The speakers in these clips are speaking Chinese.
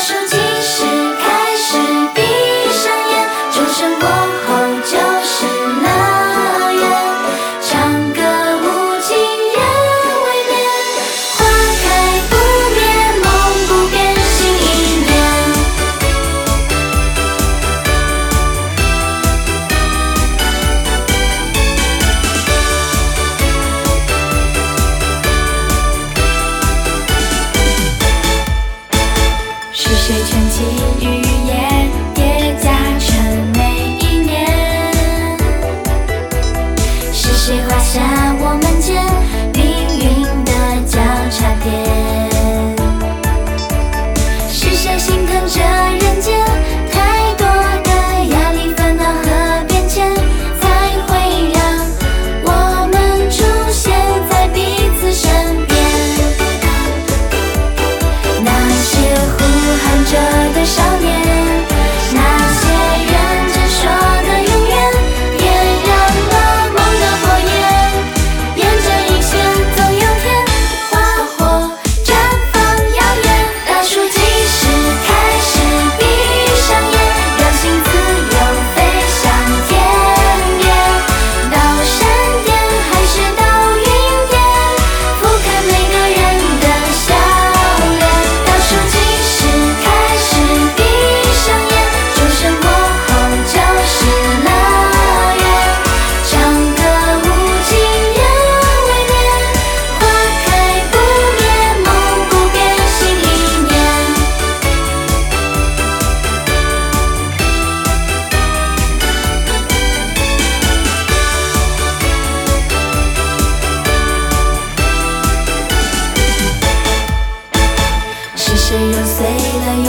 数计时开始，闭上眼，钟声。日日夜叠加成每一面是谁画下我们间命运的交叉点？是谁心疼这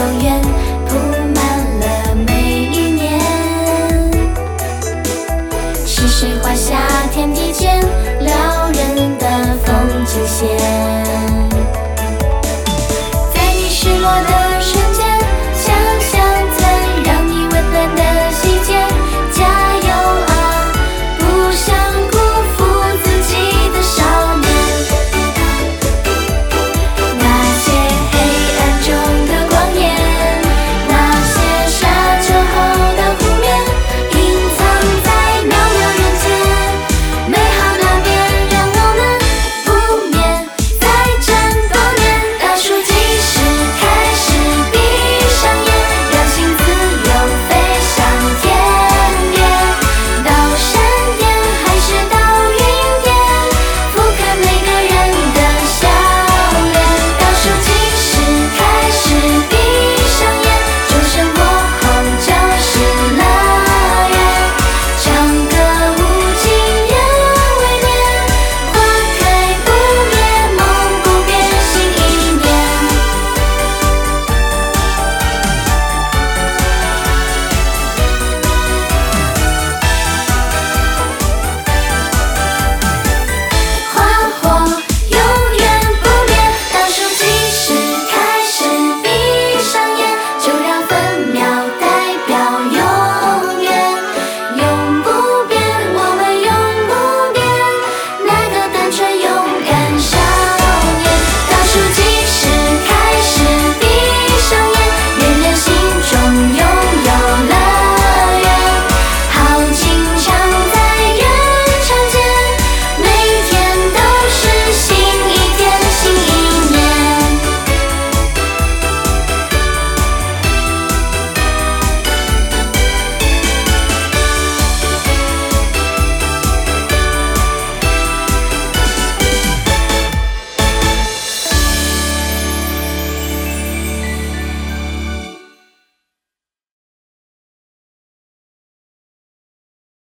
永远